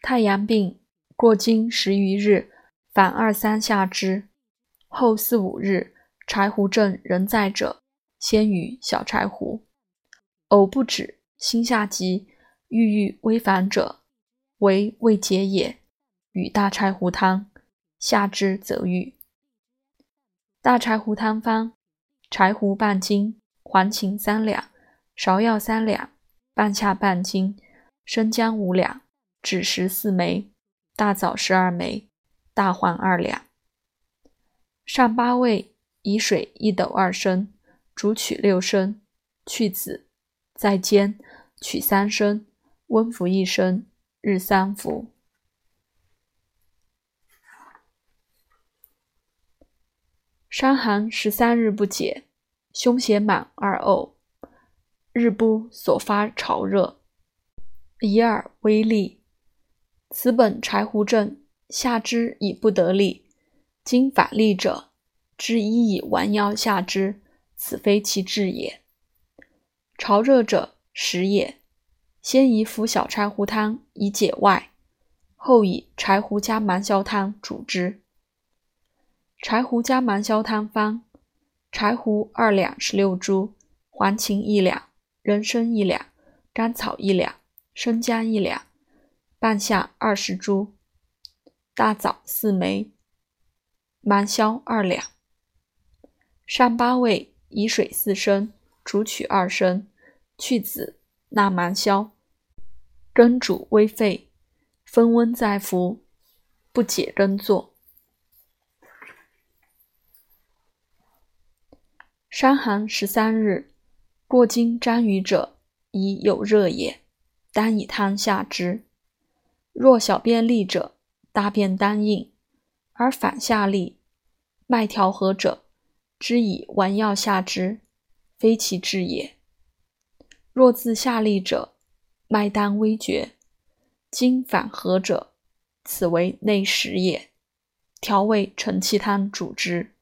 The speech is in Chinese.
太阳病过经十余日，反二三下之，后四五日，柴胡症仍在者，先与小柴胡。呕不止，心下急，郁郁微烦者，为未解也，与大柴胡汤，下之则愈。大柴胡汤方：柴胡半斤，黄芩三两，芍药三两，半夏半斤，生姜五两。枳实四枚，大枣十二枚，大黄二两。上八味，以水一斗二升，煮取六升，去籽，再煎，取三升，温服一升，日三服。伤寒十三日不解，胸胁满而呕，日不所发潮热，一耳微利。此本柴胡症，下之以不得力，今反利者，知医以丸腰下之，此非其治也。潮热者，食也。先以服小柴胡汤以解外，后以柴胡加芒硝汤主之。柴胡加芒硝汤方：柴胡二两十六株，黄芩一两，人参一两，甘草一两，生姜一两。半夏二十株，大枣四枚，芒硝二两。上八味，以水四升，煮取二升，去籽，纳芒硝，蒸煮微沸，分温再服，不解更作。伤寒十三日，过经沾雨者，以有热也，当以汤下之。若小便利者，大便单硬，而反下利，脉调和者，知以丸药下之，非其治也。若自下利者，脉单微绝，经反和者，此为内实也。调味承气汤主之。